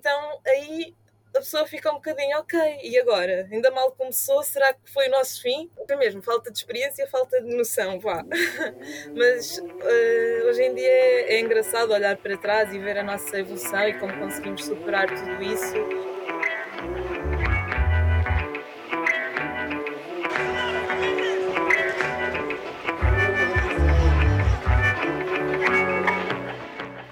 então aí a pessoa fica um bocadinho, ok, e agora? Ainda mal começou, será que foi o nosso fim? É mesmo, falta de experiência, falta de noção, vá. Mas uh, hoje em dia é, é engraçado olhar para trás e ver a nossa evolução e como conseguimos superar tudo isso.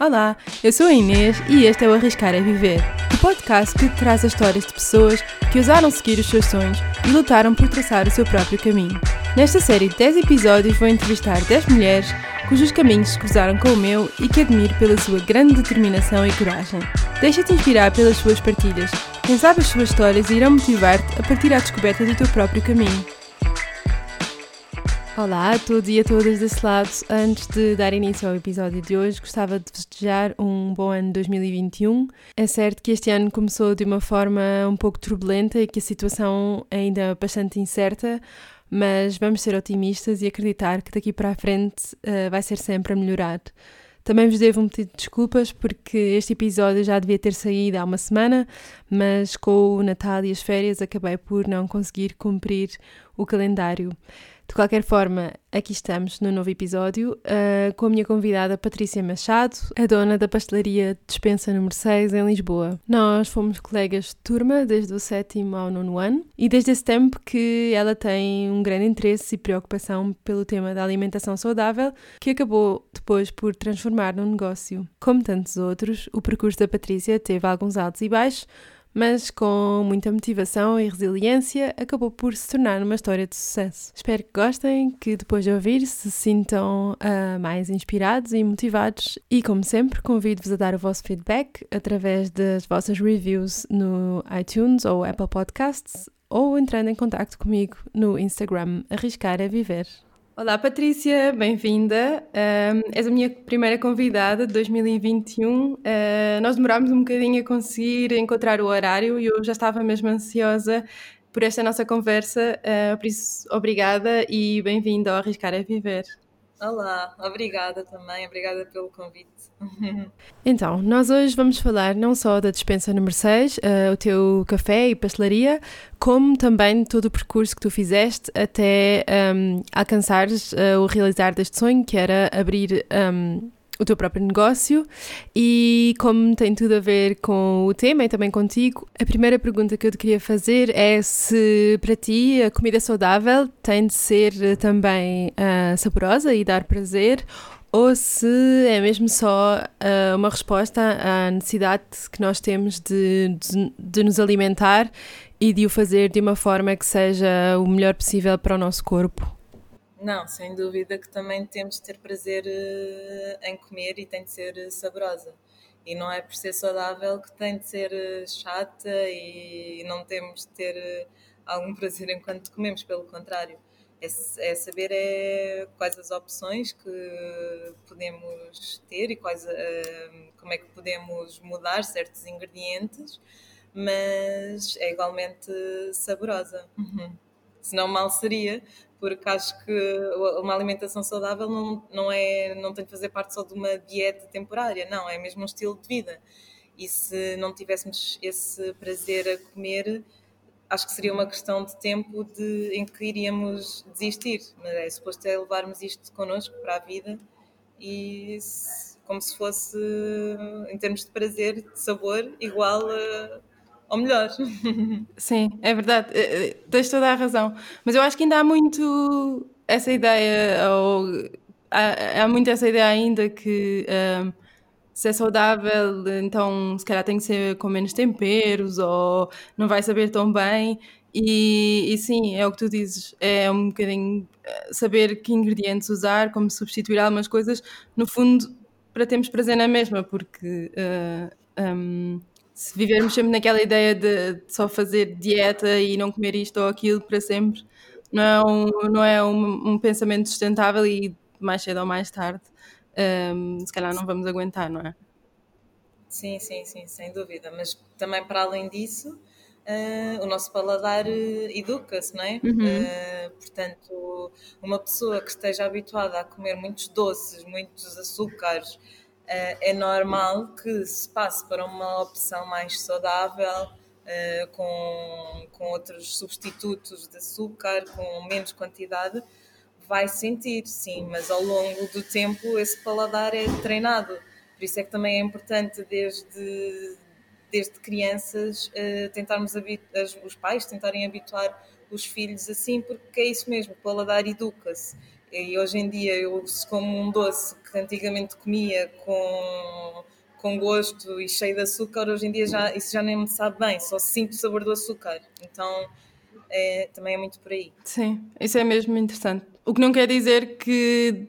Olá, eu sou a Inês e este é o Arriscar a Viver, o podcast que traz as histórias de pessoas que ousaram seguir os seus sonhos e lutaram por traçar o seu próprio caminho. Nesta série de 10 episódios vou entrevistar 10 mulheres cujos caminhos se cruzaram com o meu e que admiro pela sua grande determinação e coragem. Deixa-te inspirar pelas suas partilhas. Quem sabe as suas histórias irão motivar-te a partir à descoberta do teu próprio caminho. Olá a todos e a todas desse lado. Antes de dar início ao episódio de hoje, gostava de desejar um bom ano 2021. É certo que este ano começou de uma forma um pouco turbulenta e que a situação é ainda bastante incerta, mas vamos ser otimistas e acreditar que daqui para a frente uh, vai ser sempre a melhorar. Também vos devo um pedido de desculpas porque este episódio já devia ter saído há uma semana, mas com o Natal e as férias acabei por não conseguir cumprir o calendário. De qualquer forma, aqui estamos no novo episódio uh, com a minha convidada Patrícia Machado, a dona da pastelaria Dispensa número 6 em Lisboa. Nós fomos colegas de turma desde o sétimo ao nono ano e desde esse tempo que ela tem um grande interesse e preocupação pelo tema da alimentação saudável que acabou depois por transformar num negócio. Como tantos outros, o percurso da Patrícia teve alguns altos e baixos, mas com muita motivação e resiliência acabou por se tornar uma história de sucesso. Espero que gostem, que depois de ouvir se sintam uh, mais inspirados e motivados e, como sempre, convido-vos a dar o vosso feedback através das vossas reviews no iTunes ou Apple Podcasts ou entrando em contato comigo no Instagram Arriscar a Viver. Olá Patrícia, bem-vinda. Um, és a minha primeira convidada de 2021. Uh, nós demorámos um bocadinho a conseguir encontrar o horário e eu já estava mesmo ansiosa por esta nossa conversa, uh, por isso obrigada e bem-vinda ao Arriscar a Viver. Olá, obrigada também, obrigada pelo convite. então, nós hoje vamos falar não só da dispensa número 6, uh, o teu café e pastelaria, como também todo o percurso que tu fizeste até um, alcançares uh, o realizar deste sonho, que era abrir um, o teu próprio negócio e como tem tudo a ver com o tema e também contigo, a primeira pergunta que eu te queria fazer é se para ti a comida saudável tem de ser também uh, saborosa e dar prazer ou se é mesmo só uh, uma resposta à necessidade que nós temos de, de, de nos alimentar e de o fazer de uma forma que seja o melhor possível para o nosso corpo. Não, sem dúvida que também temos de ter prazer uh, em comer e tem de ser uh, saborosa. E não é por ser saudável que tem de ser uh, chata e não temos de ter algum prazer enquanto comemos, pelo contrário. É, é, saber é, quais as opções que podemos ter e quais, como é que podemos mudar certos ingredientes, mas é igualmente saborosa. Uhum. Senão mal seria, porque acho que uma alimentação saudável não, não, é, não tem de fazer parte só de uma dieta temporária, não, é mesmo um estilo de vida. E se não tivéssemos esse prazer a comer, acho que seria uma questão de tempo de, em que iríamos desistir. Mas é suposto é levarmos isto connosco para a vida e como se fosse, em termos de prazer, de sabor, igual a ou melhor. Sim, é verdade, eh, eh, tens toda a razão. Mas eu acho que ainda há muito essa ideia, ou há, há muito essa ideia ainda que um, se é saudável, então se calhar tem que ser com menos temperos ou não vai saber tão bem. E, e, sim, é o que tu dizes, é um bocadinho eh, saber que ingredientes usar, como substituir algumas coisas, no fundo, para termos prazer na mesma, porque uh, um, se vivermos sempre naquela ideia de, só fazer dieta e não comer isto ou aquilo para sempre, não é um, não é um, um pensamento sustentável e mais cedo ou mais tarde, um, se calhar não vamos aguentar, não é? Sim, sim, sim, sem dúvida. Mas também para além disso, uh, o nosso paladar uh, educa-se, não é? Uhum. Uh, portanto, uma pessoa que esteja habituada a comer muitos doces, muitos açúcares, é normal que se passe para uma opção mais saudável, com, com outros substitutos de açúcar, com menos quantidade, vai sentir, sim, mas ao longo do tempo esse paladar é treinado. Por isso é que também é importante, desde, desde crianças, tentarmos os pais tentarem habituar os filhos assim, porque é isso mesmo, o paladar educa-se. E hoje em dia eu como um doce que antigamente comia com, com gosto e cheio de açúcar, hoje em dia já, isso já nem me sabe bem, só sinto o sabor do açúcar. Então é, também é muito por aí. Sim, isso é mesmo interessante. O que não quer dizer que,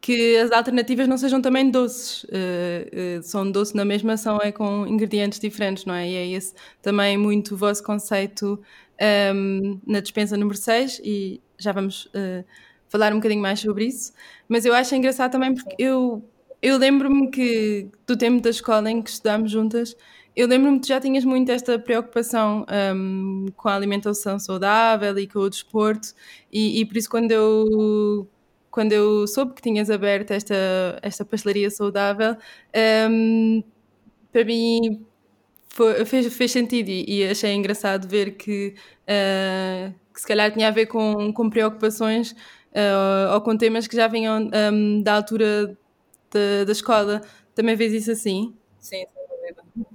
que as alternativas não sejam também doces. Uh, uh, são doces na mesma, são é com ingredientes diferentes, não é? E é esse também muito o vosso conceito um, ehm, na dispensa número 6 e já vamos uh, falar um bocadinho mais sobre isso. Mas eu acho engraçado também porque eu, eu lembro-me que do tempo da escola em que estudámos juntas, eu lembro-me que já tinhas muito esta preocupação um, com a alimentação saudável e com o desporto, e, e, por isso quando eu, quando eu soube que tinhas aberto esta, esta pastelaria saudável, um, para mim foi, fez, fez sentido e, e, achei engraçado ver que, uh, que se calhar tinha a ver com, com preocupações uh, ou com temas que já vinham um, da altura de, da escola. Também vês isso assim? Sim,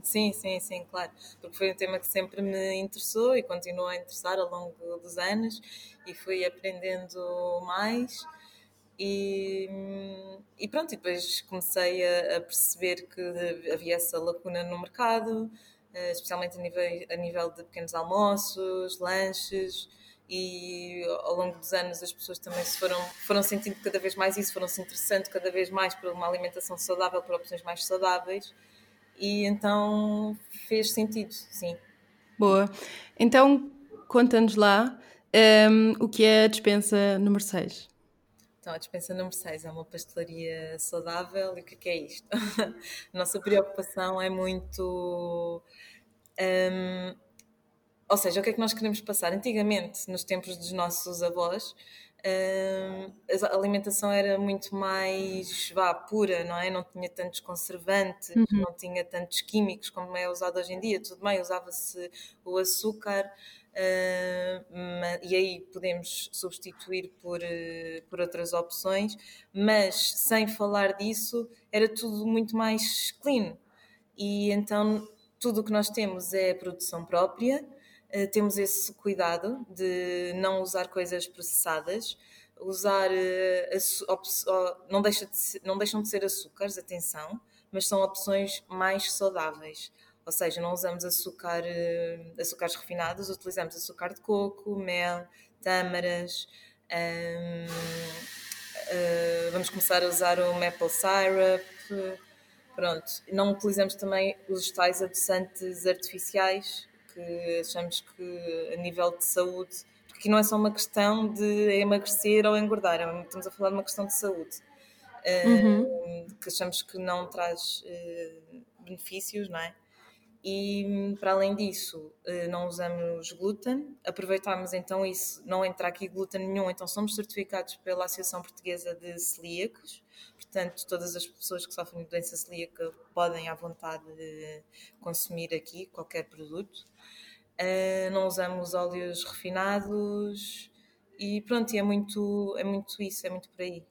sim, sim, sim, claro. Porque foi um tema que sempre me interessou e continuou a interessar ao longo dos anos e fui aprendendo mais. E, e pronto, e depois comecei a, a, perceber que havia essa lacuna no mercado, eh, especialmente a nível, a nível de pequenos almoços, lanches, e ao longo dos anos as pessoas também se foram, foram sentindo cada vez mais isso, foram se interessando cada vez mais por uma alimentação saudável, por opções mais saudáveis e então fez sentido, sim. Boa. Então conta-nos lá um, o que é a dispensa número 6. Então, a dispensa número 6 é uma pastelaria saudável e o que é, é isto? nossa preocupação é muito um, ou seja, o que é que nós queremos passar? Antigamente, nos tempos dos nossos avós, hum, a alimentação era muito mais vá, pura, não é? Não tinha tantos conservantes, uhum. não tinha tantos químicos como é usado hoje em dia. Tudo bem, usava-se o açúcar, Uh, e aí podemos substituir por, uh, por outras opções, mas sem falar disso, era tudo muito mais clean. E então tudo o que nós temos é produção própria, eh, temos esse cuidado de não usar coisas processadas, usar uh, não, deixa de não deixam de ser açúcares, atenção, mas são opções mais saudáveis. Ou seja, não usamos açúcar, uh, açúcares refinados, utilizamos açúcar de coco, mel, tâmaras. Um, uh, vamos começar a usar o maple syrup. Pronto, não utilizamos também os tais adoçantes artificiais que achamos que a nível de saúde, porque aqui não é só uma questão de emagrecer ou engordar, é estamos a falar de uma questão de saúde, uhum. que achamos que não traz eh, benefícios, não é? E para além disso, eh, não usamos glúten, aproveitamos então isso, não entra aqui glúten nenhum, então somos certificados pela Associação Portuguesa de Celíacos, portanto, todas as pessoas que sofrem de doença celíaca podem à vontade consumir aqui qualquer produto. Uh, não usamos óleos refinados e pronto, é muito, é muito isso, é muito por aí.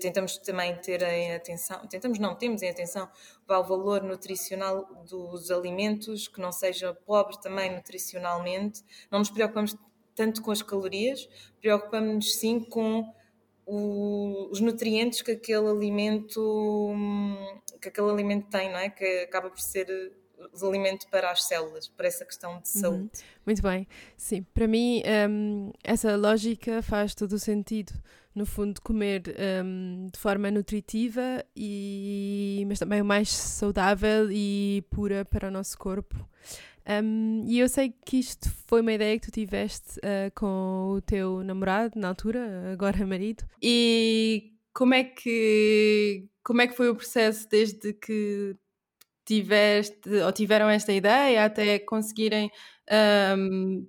Tentamos também ter em atenção, tentamos não, temos em atenção o valor nutricional dos alimentos, que não seja pobre também nutricionalmente. Não nos preocupamos tanto com as calorias, preocupamos-nos sim com o, os nutrientes que aquele alimento que aquele alimento tem, não é? Que acaba por ser de alimento para as células, para essa questão de uhum. saúde. Uhum. Muito bem, sim. Para mim, um, essa lógica faz todo o sentido. No fundo, comer um, de forma nutritiva, e, mas também o mais saudável e pura para o nosso corpo. Um, e eu sei que isto foi uma ideia que tu tiveste uh, com o teu namorado na altura, agora marido. E como é que como é que foi o processo desde que tiveste ou tiveram esta ideia até conseguirem um,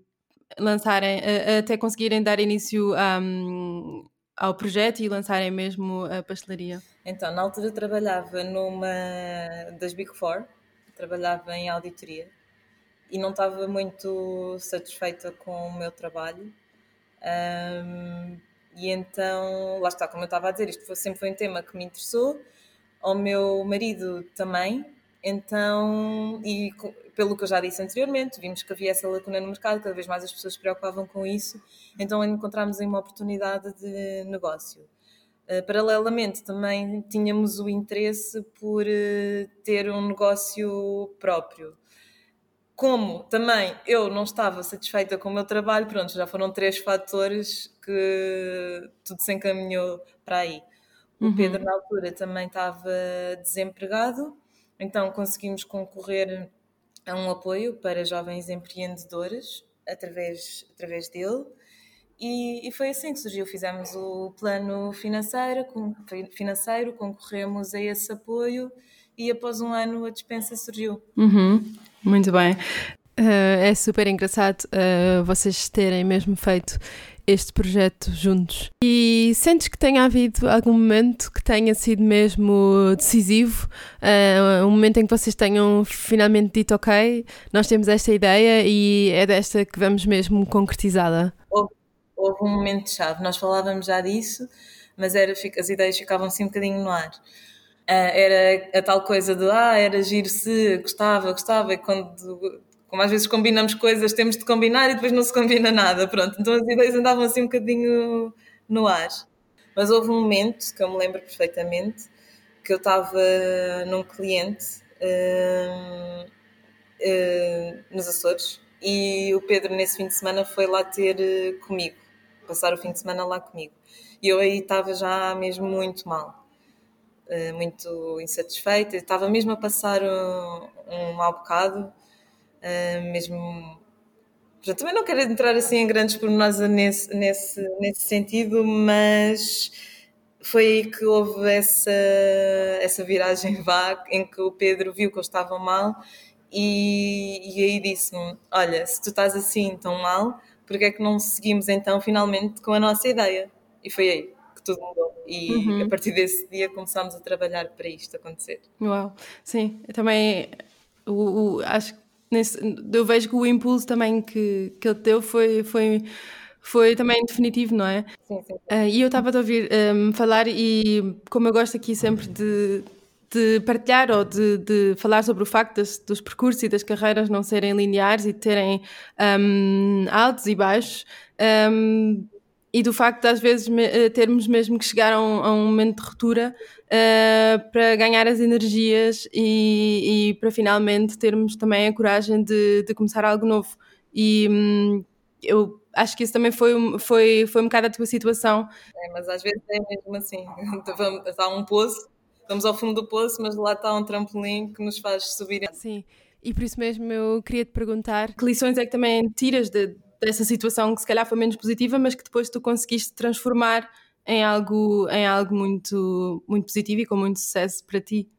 lançarem, até conseguirem dar início um, ao projeto e lançarem mesmo a pastelaria? Então, na altura trabalhava numa das Big Four, trabalhava em auditoria e não estava muito satisfeita com o meu trabalho. Um, e então, lá está, como eu estava a dizer, isto foi, sempre foi um tema que me interessou, ao meu marido também, então, e pelo que eu já disse anteriormente, vimos que havia essa lacuna no mercado, cada vez mais as pessoas se preocupavam com isso, então encontramos aí uma oportunidade de negócio. Uh, paralelamente, também tínhamos o interesse por uh, ter um negócio próprio. Como também eu não estava satisfeita com o meu trabalho, pronto, já foram três fatores que tudo se encaminhou para aí. O uhum. Pedro, na altura, também estava desempregado, então conseguimos concorrer a um apoio para jovens empreendedores através, através dele. E, e, foi assim que surgiu. Fizemos o plano financeiro, financeiro, concorremos a esse apoio e após um ano a dispensa surgiu. Uhum, muito bem. Uh, é super engraçado uh, vocês terem mesmo feito este projeto juntos. E sentes que tenha havido algum momento que tenha sido mesmo decisivo? Uh, um momento em que vocês tenham finalmente dito: Ok, nós temos esta ideia e é desta que vamos mesmo concretizá-la? Houve, houve um momento-chave. Nós falávamos já disso, mas era, as ideias ficavam assim um bocadinho no ar. Uh, era a tal coisa de ah, era giro se gostava, gostava, e quando como às vezes combinamos coisas, temos de combinar e depois não se combina nada, pronto. Então as ideias andavam assim um bocadinho no ar. Mas houve um momento, que eu me lembro perfeitamente, que eu estava num cliente uh, uh, nos Açores e o Pedro nesse fim de semana foi lá ter comigo, passar o fim de semana lá comigo. E eu aí estava já mesmo muito mal, muito insatisfeita, estava mesmo a passar um, um mau bocado uh, mesmo. Já também não quero entrar assim em grandes pormenores nesse, nesse, nesse sentido, mas foi aí que houve essa, essa viragem vá, em que o Pedro viu que eu estava mal e, e aí disse-me: Olha, se tu estás assim tão mal, porque é que não seguimos então finalmente com a nossa ideia? E foi aí que tudo mudou. E uhum. a partir desse dia começámos a trabalhar para isto acontecer. Uau, sim, eu também o, o, acho que nesse, eu vejo que o impulso também que, que ele deu foi, foi, foi também definitivo, não é? Sim, sim. Uh, e eu estava a ouvir um, falar e como eu gosto aqui sempre de, de partilhar ou de, de falar sobre o facto das, dos percursos e das carreiras não serem lineares e terem um, altos e baixos, um, e do facto de às vezes me, eh, termos mesmo que chegar a um, a um momento de ruptura uh, para ganhar as energias e, e, para finalmente termos também a coragem de, de começar algo novo. E hum, eu acho que isso também foi, foi, foi um bocado a tua situação. É, mas às vezes é mesmo assim. Está um poço, estamos ao fundo do poço, mas lá está um trampolim que nos faz subir. Sim. E por isso mesmo eu queria te perguntar que lições é que também tiras de, dessa situação que se calhar foi menos positiva, mas que depois tu conseguiste transformar em algo, em algo muito, muito positivo e com muito sucesso para ti.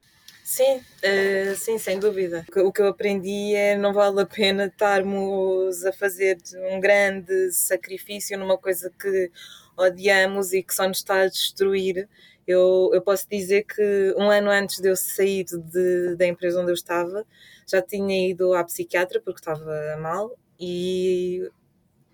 Sim, uh, sim, sem dúvida. O que eu aprendi é não vale a pena estarmos a fazer um grande sacrifício numa coisa que odiamos e que só nos está a destruir. Eu, eu posso dizer que um ano antes de eu sair de, da empresa onde eu estava, já tinha ido à psiquiatra porque estava mal e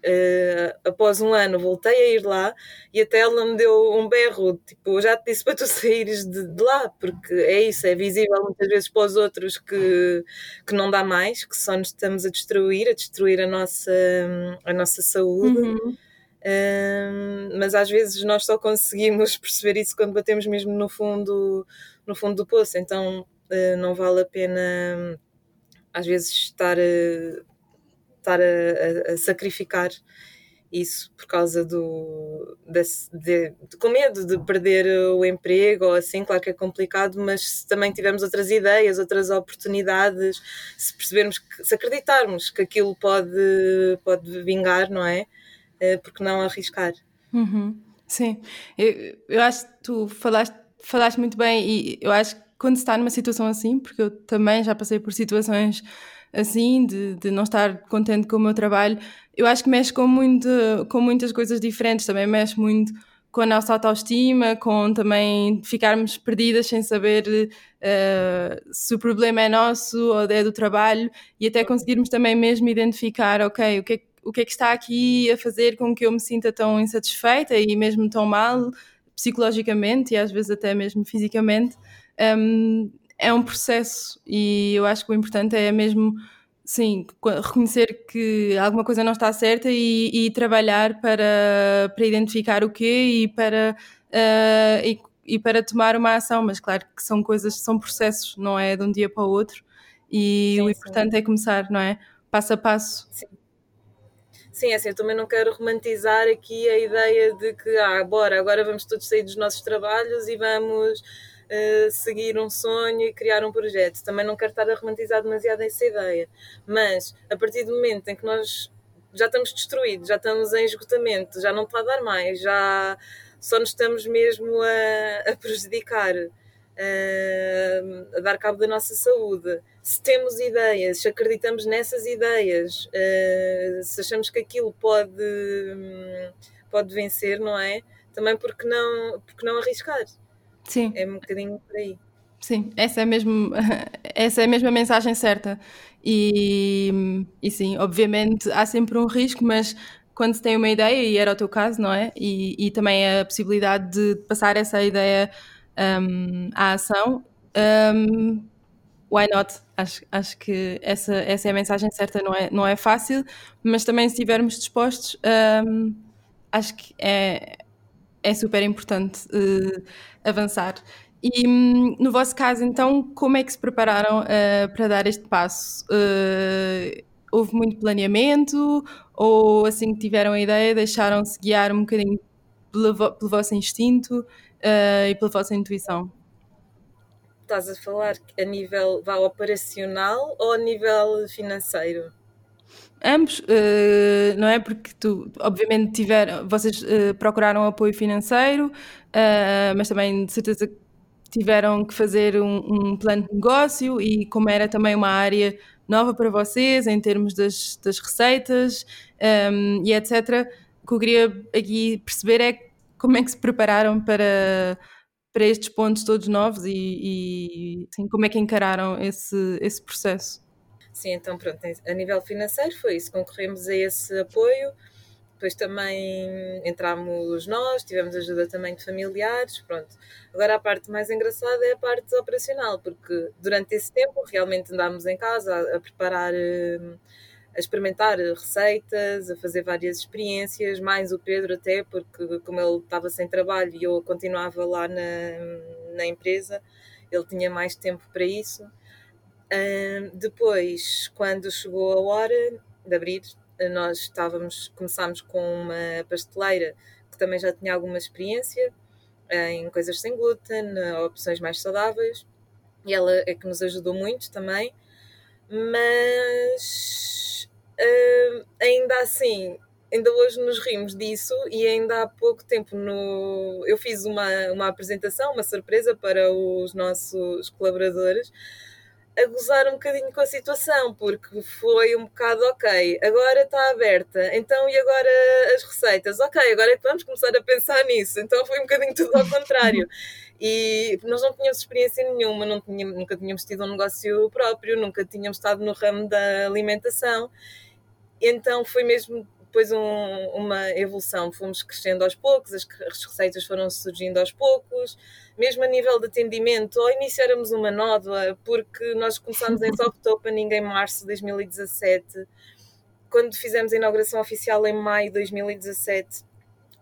Uh, após um ano voltei a ir lá e até ela me deu um berro, tipo, já te disse para tu saíres de, de, lá, porque é isso, é visível muitas vezes para os outros que, que não dá mais, que só nos estamos a destruir, a destruir a nossa, a nossa saúde. Uhum. Uh, mas às vezes nós só conseguimos perceber isso quando batemos mesmo no fundo, no fundo do poço, então uh, não vale a pena às vezes estar estar a, a, a sacrificar isso por causa do desse, de, de, com medo de perder o emprego ou assim, claro que é complicado, mas se também tivermos outras ideias, outras oportunidades, se percebermos que, se acreditarmos que aquilo pode, pode vingar, não é? é porque não arriscar? Uhum. Sim, eu, eu acho que tu falaste, falaste muito bem e eu acho que quando se está numa situação assim, porque eu também já passei por situações assim, de, de não estar contente com o meu trabalho, eu acho que mexe com, muito, com muitas coisas diferentes, também mexe muito com a nossa autoestima, com também ficarmos perdidas sem saber uh, se o problema é nosso ou é do trabalho e até conseguirmos também mesmo identificar, ok, o que, é, o que é que está aqui a fazer com que eu me sinta tão insatisfeita e mesmo tão mal psicologicamente e às vezes até mesmo fisicamente. Um, é um processo e eu acho que o importante é mesmo sim, reconhecer que alguma coisa não está certa e, e trabalhar para, para identificar o quê e para, uh, e, e, para tomar uma ação, mas claro que são coisas, são processos, não é de um dia para o outro e sim, o importante sim. é começar, não é? Passo a passo. Sim. Sim, é assim, eu também não quero romantizar aqui a ideia de que, ah, bora, agora vamos todos sair dos nossos trabalhos e vamos seguir um sonho e criar um projeto. Também não quero estar a romantizar demasiado essa ideia. Mas a partir do momento em que nós já estamos destruídos, já estamos em esgotamento, já não está a dar mais, já só nos estamos mesmo a, a prejudicar, a, dar cabo da nossa saúde. Se temos ideias, se acreditamos nessas ideias, uh, se achamos que aquilo pode, pode vencer, não é? Também porque não, porque não arriscar? Sim. É um bocadinho por aí. Sim, essa é mesmo, essa é mesmo a mensagem certa. E, e sim, obviamente há sempre um risco, mas quando se tem uma ideia, e era o teu caso, não é? E, e também a possibilidade de passar essa ideia um, à ação, um, why not? Acho, acho que essa, essa é a mensagem certa, não é, não é fácil, mas também se estivermos dispostos, um, acho que é, é super importante uh, avançar. E um, no vosso caso, então, como é que se prepararam uh, para dar este passo? Uh, houve muito planeamento ou assim que tiveram a ideia deixaram-se guiar um bocadinho pelo, pelo vosso instinto e pela vossa intuição? Estás a falar a nível vá, operacional ou a nível financeiro? Ambos, uh, não é? Porque tu, obviamente, tiver, vocês uh, procuraram apoio financeiro, uh, mas também de certeza tiveram que fazer um, um, plano de negócio e como era também uma área nova para vocês em termos das, das receitas um, ehm, e etc. O que eu queria aqui perceber é como é que se prepararam para, para estes pontos todos novos e, e assim, como é que encararam esse, esse processo. Sim, então pronto, a nível financeiro foi isso, concorremos a esse apoio, depois também entramos nós, tivemos ajuda também de familiares, pronto. Agora a parte mais engraçada é a parte operacional, porque durante esse tempo realmente andámos em casa a, a preparar, hum, a experimentar receitas, a fazer várias experiências, mais o Pedro até, porque como ele estava sem trabalho e eu continuava lá na, na empresa, ele tinha mais tempo para isso depois, quando chegou a hora de abrir, nós estávamos, começámos com uma pasteleira que também já tinha alguma experiência em coisas sem glúten, opções mais saudáveis, e ela é que nos ajudou muito também, mas uh, ainda assim, ainda hoje nos rimos disso e ainda há pouco tempo no, eu fiz uma, uma apresentação, uma surpresa para os nossos colaboradores a gozar um bocadinho com a situação, porque foi um bocado ok, agora está aberta, então e agora as receitas? Ok, agora é que vamos começar a pensar nisso. Então foi um bocadinho tudo ao contrário. E nós não tínhamos experiência nenhuma, não tínhamos, nunca tínhamos tido um negócio próprio, nunca tínhamos estado no ramo da alimentação. Então foi mesmo depois um, uma evolução, fomos crescendo aos poucos, as, as, receitas foram surgindo aos poucos, mesmo a nível de atendimento, ao início éramos uma nódoa, porque nós começámos em soft opening em março de 2017, quando fizemos a inauguração oficial em maio de 2017,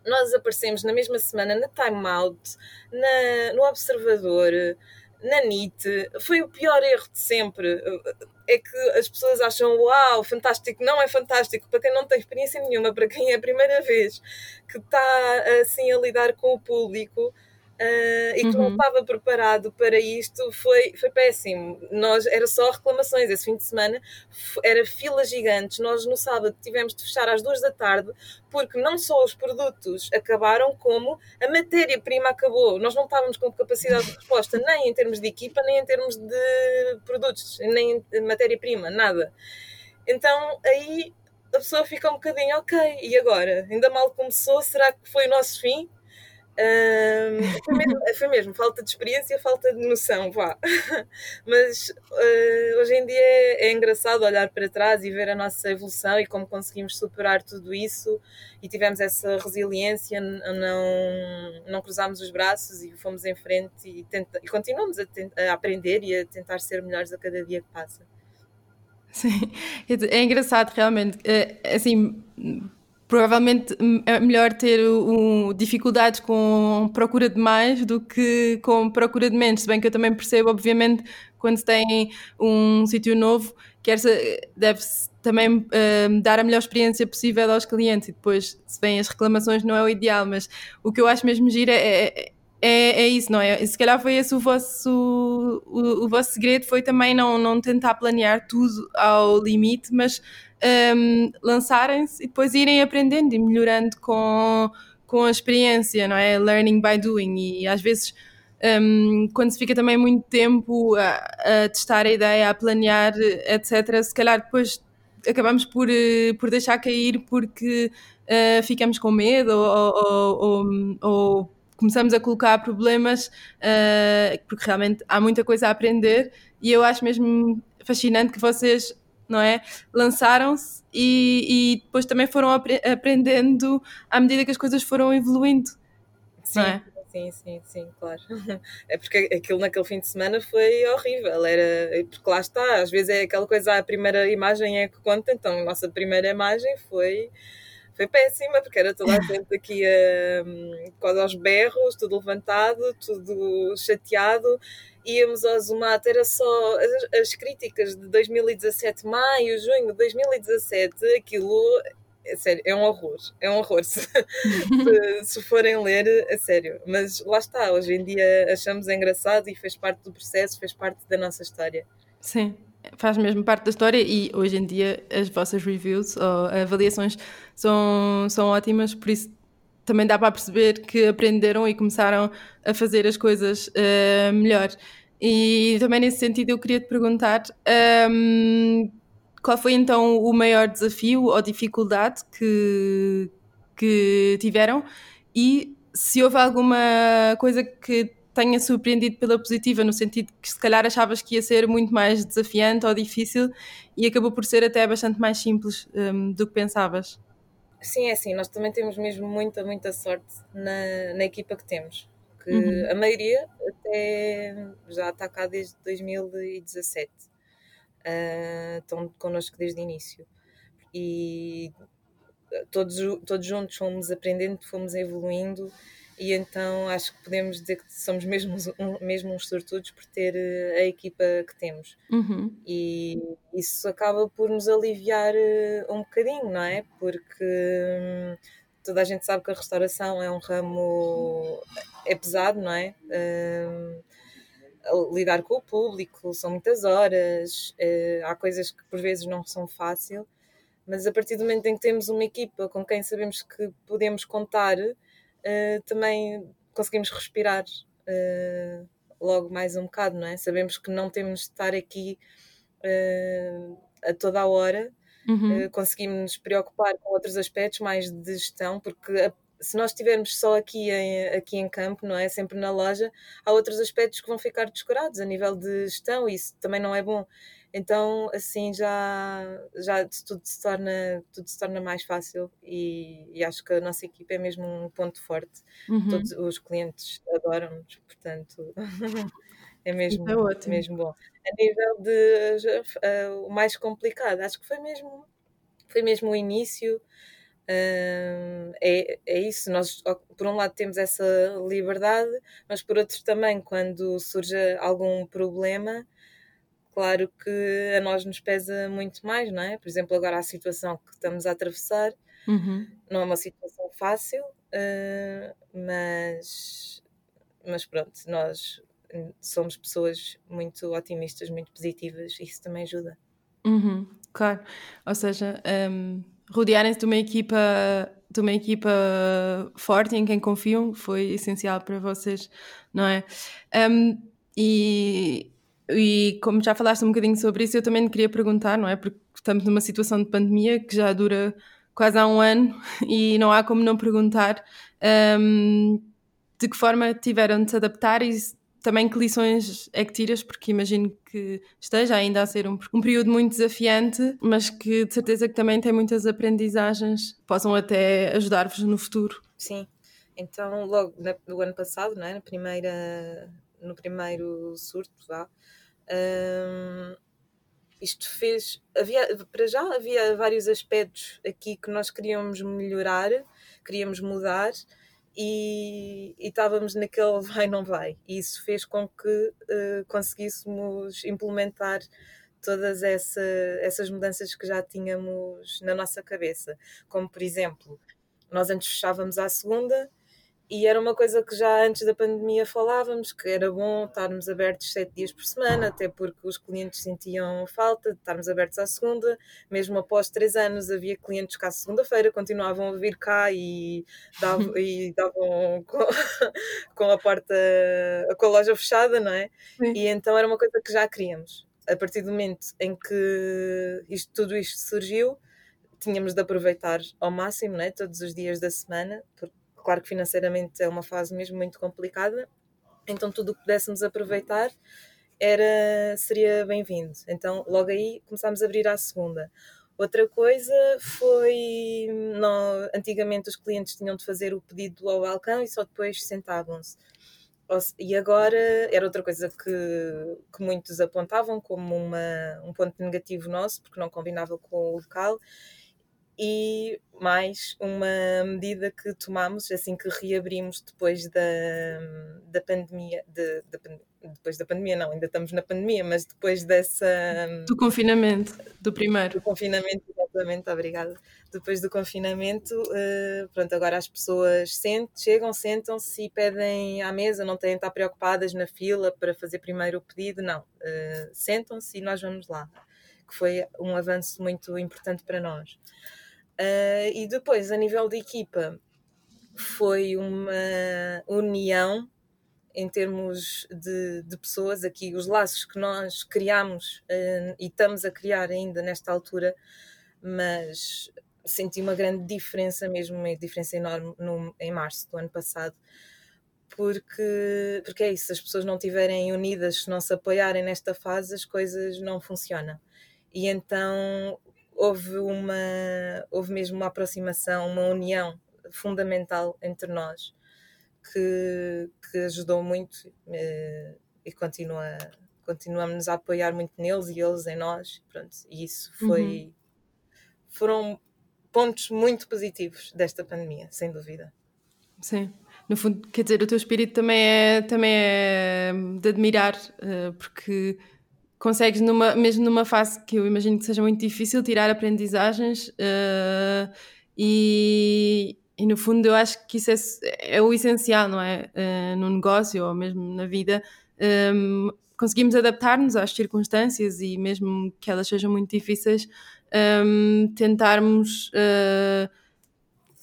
nós aparecemos na mesma semana na Time Out, na, no Observador, na NIT, foi o pior erro de sempre. É que as pessoas acham uau, fantástico, não é fantástico para quem não tem experiência nenhuma, para quem é a primeira vez que está assim a lidar com o público. Uh, e que uhum. não estava preparado para isto foi, foi péssimo. Nós, era só reclamações esse fim de semana, era filas gigantes. Nós no sábado tivemos de fechar às duas da tarde porque não só os produtos acabaram, como a matéria-prima acabou. Nós não estávamos com capacidade de resposta, nem em termos de equipa, nem em termos de produtos, nem de matéria-prima, nada. Então aí a pessoa fica um bocadinho, ok, e agora? Ainda mal começou, será que foi o nosso fim? Foi, mesmo, foi, mesmo, falta de experiência, falta de noção, vá. Mas uh, hoje em dia é, é, engraçado olhar para trás e ver a nossa evolução e como conseguimos superar tudo isso e tivemos essa resiliência, não, não cruzámos os braços e fomos em frente e, tenta, e continuamos a, a aprender e a tentar ser melhores a cada dia que passa. Sim, é engraçado realmente. É, assim, provavelmente é melhor ter um, dificuldades com procura de mais do que com procura de menos. Se bem que eu também percebo, obviamente, quando se tem um sítio novo, deve-se também uh, dar a melhor experiência possível aos clientes e depois, se vêm as reclamações, não é o ideal. Mas o que eu acho mesmo gira é, é é, é isso, não é? Se calhar foi esse o vosso, o, o, vosso segredo, foi também não, não tentar planear tudo ao limite, mas um, lançarem-se e depois irem aprendendo e melhorando com, com a experiência, não é? Learning by doing. E às vezes, um, quando se fica também muito tempo a, a, testar a ideia, a planear, etc., se calhar depois acabamos por, eh, por deixar cair porque uh, ficamos com medo ou, ou, ou, ou começamos a colocar problemas, uh, porque realmente há muita coisa a aprender e eu acho mesmo fascinante que vocês não é? Lançaram-se e, e, depois também foram apre aprendendo à medida que as coisas foram evoluindo. Sim, é? sim, sim, sim, claro. É porque aquilo naquele fim de semana foi horrível. Era, porque lá está, às vezes é aquela coisa, a primeira imagem é que conta, então a nossa primeira imagem foi foi péssima, porque era toda a gente aqui um, quase aos berros, tudo levantado, tudo chateado. Íamos ao Zumato, era só as, as, críticas de 2017, maio, junho de 2017, aquilo é sério, é um horror, é um horror se, se, se, forem ler, a sério. Mas lá está, hoje em dia achamos engraçado e fez parte do processo, fez parte da nossa história. Sim, faz mesmo parte da história e hoje em dia as vossas reviews ou avaliações são, são ótimas, por isso também dá para perceber que aprenderam e começaram a fazer as coisas uh, melhor. E também nesse sentido eu queria te perguntar um, ehm, qual foi então o maior desafio ou dificuldade que, que tiveram e se houve alguma coisa que tenha surpreendido pela positiva, no sentido que se calhar achavas que ia ser muito mais desafiante ou difícil e acabou por ser até bastante mais simples um, do que pensavas. Sim, é assim, nós também temos mesmo muita, muita sorte na, na equipa que temos. Que uhum. A maioria até já está cá desde 2017. Uh, estão connosco desde o início. E todos, todos juntos fomos aprendendo, fomos evoluindo e então acho que podemos dizer que somos mesmo, um, mesmo uns sortudos por ter eh, a equipa que temos. Uhum. E isso acaba por nos aliviar eh, um bocadinho, não é? Porque hum, toda a gente sabe que a restauração é um ramo. é pesado, não é? Hum, lidar com o público, são muitas horas, uh, há coisas que por vezes não são fácil, mas a partir do momento em que temos uma equipa com quem sabemos que podemos contar, uh, também conseguimos respirar uh, logo mais um bocado, não é? Sabemos que não temos de estar aqui uh, a toda a hora, uhum. conseguimos nos preocupar com outros aspectos mais de gestão, porque a, se nós estivermos só aqui em, aqui em campo, não é? Sempre na loja, há outros aspectos que vão ficar descurados a nível de gestão e isso também não é bom. Então, assim, já, já tudo, se torna, tudo se torna mais fácil e, e acho que a nossa equipa é mesmo um ponto forte. Uhum. Todos os clientes adoram-nos, portanto, é mesmo, é mesmo bom. A nível de uh, o mais complicado, acho que foi mesmo, foi mesmo o início. É, é isso, nós por um lado temos essa liberdade, mas por outro também, quando surge algum problema, Claro que a nós nos pesa muito mais, não é? Por exemplo, agora a situação que estamos a atravessar uhum. não é uma situação fácil, uh, mas, mas pronto, nós somos pessoas muito otimistas, muito positivas, e isso também ajuda. Uhum, claro, ou seja, um, rodearem-se de uma equipa de uma equipa forte em quem confiam foi essencial para vocês, não é? Um, e e como já falaste um bocadinho sobre isso, eu também queria perguntar, não é? Porque estamos numa situação de pandemia que já dura quase há um ano e não há como não perguntar um, de que forma tiveram de se adaptar e também que lições é que tiras, porque imagino que esteja ainda a ser um, um, período muito desafiante, mas que de certeza que também tem muitas aprendizagens que possam até ajudar-vos no futuro. Sim, então logo no ano passado, é? na primeira, no primeiro surto, hum, isto fez. Havia, para já havia vários aspectos aqui que nós queríamos melhorar, queríamos mudar e, estávamos naquele vai não vai. E isso fez com que uh, conseguíssemos implementar todas essa, essas mudanças que já tínhamos na nossa cabeça. Como, por exemplo, nós antes fechávamos à segunda e era uma coisa que já antes da pandemia falávamos, que era bom estarmos abertos sete dias por semana, até porque os clientes sentiam falta de estarmos abertos à segunda. Mesmo após três anos havia clientes que à segunda-feira continuavam a vir cá e davam, e davam com, com, a porta, com a loja fechada, não é? Sim. E então era uma coisa que já queríamos. A partir do momento em que isto, tudo isto surgiu, tínhamos de aproveitar ao máximo, né, todos os dias da semana, porque Claro que financeiramente é uma fase mesmo muito complicada, então tudo o que pudéssemos aproveitar era, seria bem-vindo. Então logo aí começámos a abrir à segunda. Outra coisa foi, no, antigamente os clientes tinham de fazer o pedido ao balcão e só depois sentavam-se. E agora era outra coisa que, que muitos apontavam como uma, um ponto negativo nosso, porque não combinava com o local, e mais uma medida que tomamos assim que reabrimos depois da, da pandemia, de, de, depois da pandemia não, ainda estamos na pandemia, mas depois dessa... Do confinamento, do primeiro. Do confinamento, exatamente, obrigada. Depois do confinamento, uh, pronto, agora as pessoas sent, chegam, sentam-se e pedem à mesa, não têm de estar preocupadas na fila para fazer primeiro o pedido, não. Uh, sentam-se e nós vamos lá, que foi um avanço muito importante para nós. Uh, e depois, a nível de equipa, foi uma união em termos de, de pessoas aqui, os laços que nós criamos uh, e estamos a criar ainda nesta altura, mas senti uma grande diferença, mesmo uma diferença enorme no, em março do ano passado, porque, porque é isso, se as pessoas não estiverem unidas, se não se apoiarem nesta fase, as coisas não funcionam. E então houve uma houve mesmo uma aproximação, uma união fundamental entre nós que, que ajudou muito eh, e continua continuamos a apoiar muito neles e eles em nós pronto e isso foi uhum. foram pontos muito positivos desta pandemia sem dúvida sim no fundo quer dizer o teu espírito também é também é de admirar eh, porque consegues, numa, mesmo numa fase que eu imagino que seja muito difícil, tirar aprendizagens uh, e, e, no fundo, eu acho que isso é, é o essencial, não é? Uh, no negócio ou mesmo na vida. Um, ehm, conseguimos adaptar-nos às circunstâncias e mesmo que elas sejam muito difíceis, um, ehm, tentarmos. Uh,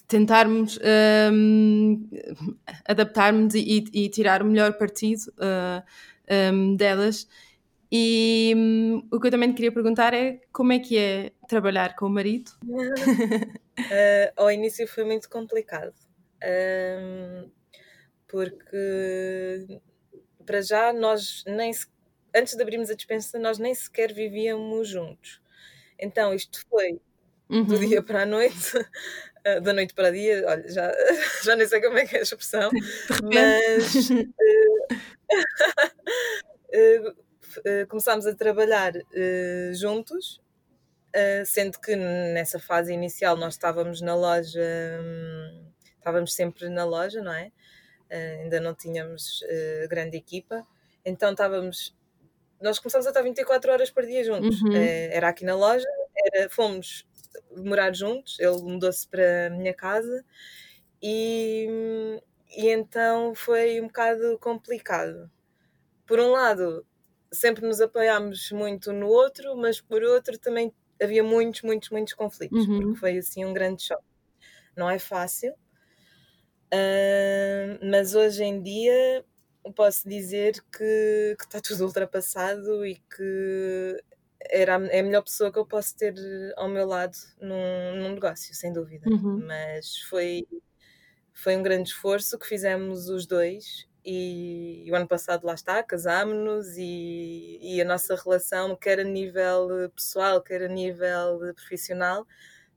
tentarmos um, ehm, adaptar-nos e, e, tirar o melhor partido um, delas e hum, o que eu também queria perguntar é como é que é trabalhar com o marido? uh, ao início foi muito complicado, uh, porque para já nós nem se, antes de abrirmos a dispensa nós nem sequer vivíamos juntos. Então isto foi uhum. do dia para a noite, uh, da noite para o dia, olha, já, já nem sei como é que é a expressão, mas uh, começámos a trabalhar uh, juntos, uh, sendo que nessa fase inicial nós estávamos na loja, um, estávamos sempre na loja, não é? ainda não tínhamos grande equipa, então estávamos. Nós começámos a estar 24 horas por dia juntos. Uhum. era aqui na loja, era, fomos morar juntos, ele mudou-se para a minha casa e, e então foi um bocado complicado. Por um lado, sempre nos apoiámos muito no outro, mas por outro também havia muitos, muitos, muitos conflitos, uhum. porque foi assim um grande choque. Não é fácil, uh, mas hoje em dia posso dizer que, que está tudo ultrapassado e que era, é a melhor pessoa que eu posso ter ao meu lado num, num negócio, sem dúvida. Uhum. Mas foi, foi um grande esforço que fizemos os dois e, o ano passado lá está, casámos-nos e, e, a nossa relação, quer a nível pessoal, quer a nível profissional,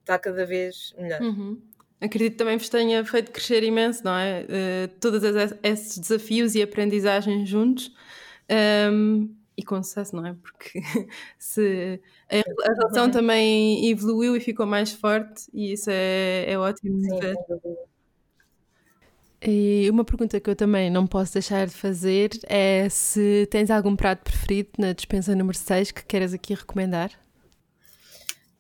está cada vez melhor. Uhum. Acredito que também vos tenha feito crescer imenso, não é? Uh, todos esses desafios e aprendizagens juntos. Um, e com sucesso, não é? Porque se a, a relação também evoluiu e ficou mais forte, e isso é, é ótimo de ver. E uma pergunta que eu também não posso deixar de fazer é se tens algum prato preferido na dispensa número 6 que queiras aqui recomendar?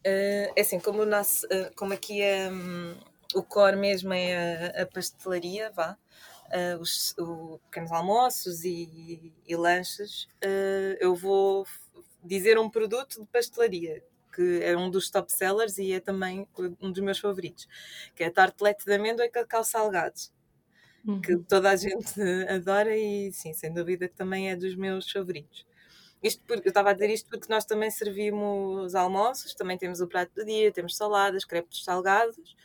Uh, é assim, como, uh, como aqui é, um, o core mesmo é a, a pastelaria, vá, uh, os, o pequenos almoços e, e lanches, eu vou dizer um produto de pastelaria que é um dos top sellers e é também um dos meus favoritos, que é a tartelete de amêndoa e cacau salgados uhum. que toda a gente adora e sim, sem dúvida que também é dos meus favoritos. Isto porque, eu estava a dizer isto porque nós também servimos almoços, também temos o prato do dia, temos saladas, crepes salgados,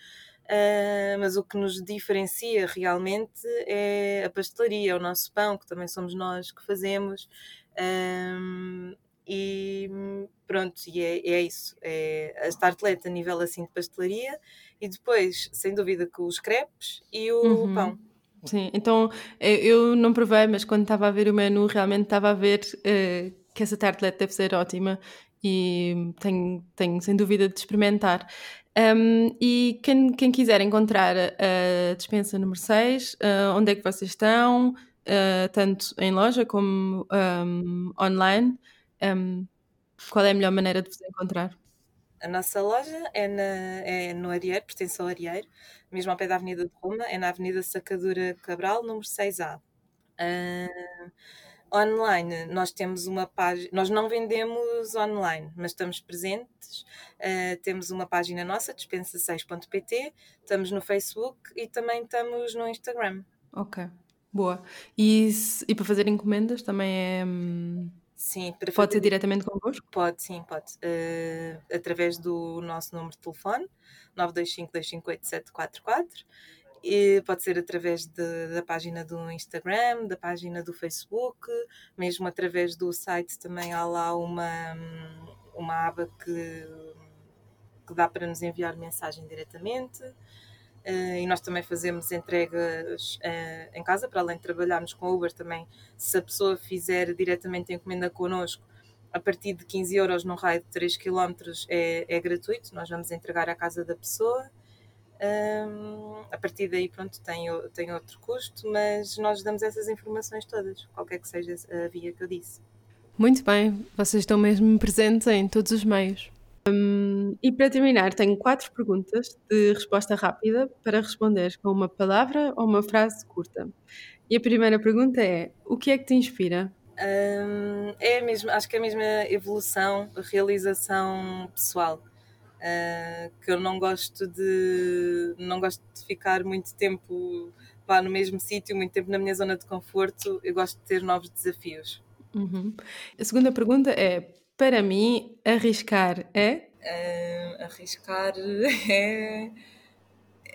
uh, mas o que nos diferencia realmente é a pastelaria, o nosso pão, que também somos nós que fazemos. Um, e pronto, e é, é isso. É a tarteleta a nível assim de pastelaria e depois, sem dúvida, com os crepes e o uhum. pão. Sim, então eu não provei, mas quando estava a ver o menu, realmente estava a ver uh, que essa tartelete deve ser ótima e tenho, tenho sem dúvida de experimentar. Um, e quem, quem, quiser encontrar a dispensa número 6, uh, eh, onde é que vocês estão, uh, tanto em loja como um, online, um, qual é a melhor maneira de vos encontrar? A nossa loja é, na, é no Arieiro, pertence ao Arieiro, mesmo ao pé da Avenida de Roma, é na Avenida Sacadura Cabral, número 6A. Uh, online, nós temos uma página, nós não vendemos online, mas estamos presentes. Uh, temos uma página nossa, dispensa6.pt, estamos no Facebook e também estamos no Instagram. Ok, boa. E, e para fazer encomendas também é. Sim, para Pode ser diretamente convosco? Pode, sim, pode. Uh, através do nosso número de telefone, 925-258-744. E pode ser através de, da página do Instagram, da página do Facebook, mesmo através do site também há lá uma, uma aba que, que dá para nos enviar mensagem diretamente. Uh, e nós também fazemos entregas uh, em casa, para além de trabalharmos com Uber também, se a pessoa fizer diretamente a encomenda connosco, a partir de 15 euros num raio de 3 km é, é gratuito, nós vamos entregar à casa da pessoa. Um, a partir daí, pronto, tem, tem outro custo, mas nós damos essas informações todas, qualquer que seja a via que eu disse. Muito bem, vocês estão mesmo presentes em todos os meios. Um, e para terminar, tenho quatro perguntas de resposta rápida para responder com uma palavra ou uma frase curta. E a primeira pergunta é: o que é que te inspira? Um, é mesmo, acho que é a mesma evolução, realização pessoal. Uh, que eu não gosto de não gosto de ficar muito tempo lá no mesmo sítio, muito tempo na minha zona de conforto. Eu gosto de ter novos desafios. Uhum. A segunda pergunta é: para mim, arriscar é? Uh, arriscar é.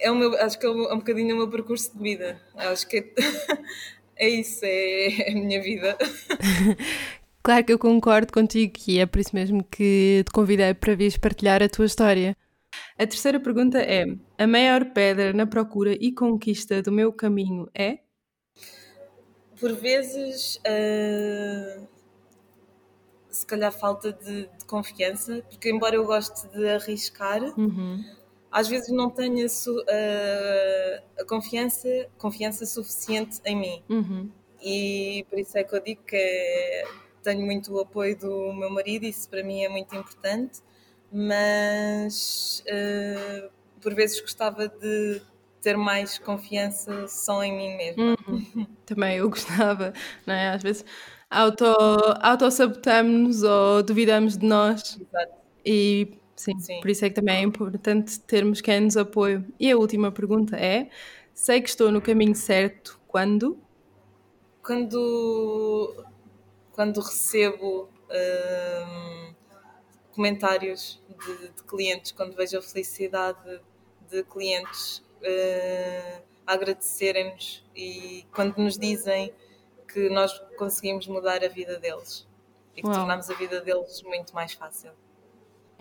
É o meu, acho que é um, é um bocadinho o meu percurso de vida. Acho que é, é isso, é, é a minha vida. claro que eu concordo contigo e é por isso mesmo que te convidei para vires partilhar a tua história. A terceira pergunta é: a maior pedra na procura e conquista do meu caminho é? Por vezes, uh, se calhar falta de, de, confiança, porque embora eu goste de arriscar, uhum. às vezes não tenho a, su, a, a, confiança, confiança suficiente em mim. Uhum. E por isso é que eu digo que tenho muito o apoio do meu marido, isso para mim é muito importante, mas uh, por vezes gostava de ter mais confiança só em mim mesmo. Uhum. Também eu gostava, não é? Às vezes auto, autossabotamos-nos ou duvidamos de nós. Exato. E sim, sim, por isso é que também é importante termos quem nos apoie. E a última pergunta é: sei que estou no caminho certo quando? Quando, quando recebo hum, comentários de, de, clientes, quando vejo a felicidade de clientes. Hum, agradecerem-nos e quando nos dizem que nós conseguimos mudar a vida deles e que Uau. tornamos a vida deles muito mais fácil.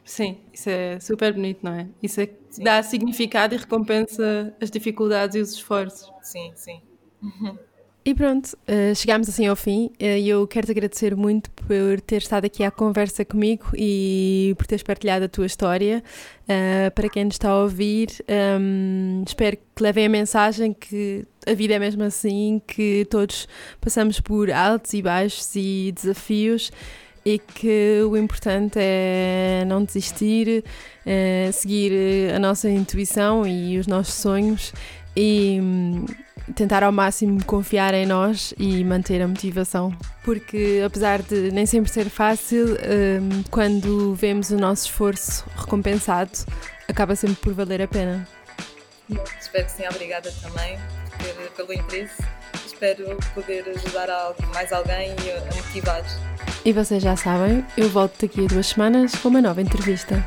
Sim, isso é super bonito, não é? Isso é, dá significado e recompensa as dificuldades e os esforços. Sim, sim. E pronto, uh, chegámos assim ao fim e uh, eu quero te agradecer muito por ter estado aqui à conversa comigo e por teres partilhado a tua história. Uh, para quem nos está a ouvir, um, espero que levem a mensagem que a vida é mesmo assim, que todos passamos por altos e baixos e desafios e que o importante é não desistir, seguir a nossa intuição e os nossos sonhos e hum, tentar ao máximo confiar em nós e manter a motivação. Porque apesar de nem sempre ser fácil, um, quando vemos o nosso esforço recompensado, acaba sempre por valer a pena. Espero que sim, obrigada também pelo interesse. Espero poder ajudar mais alguém e a motivar. E vocês já sabem, eu volto daqui a duas semanas com uma nova entrevista.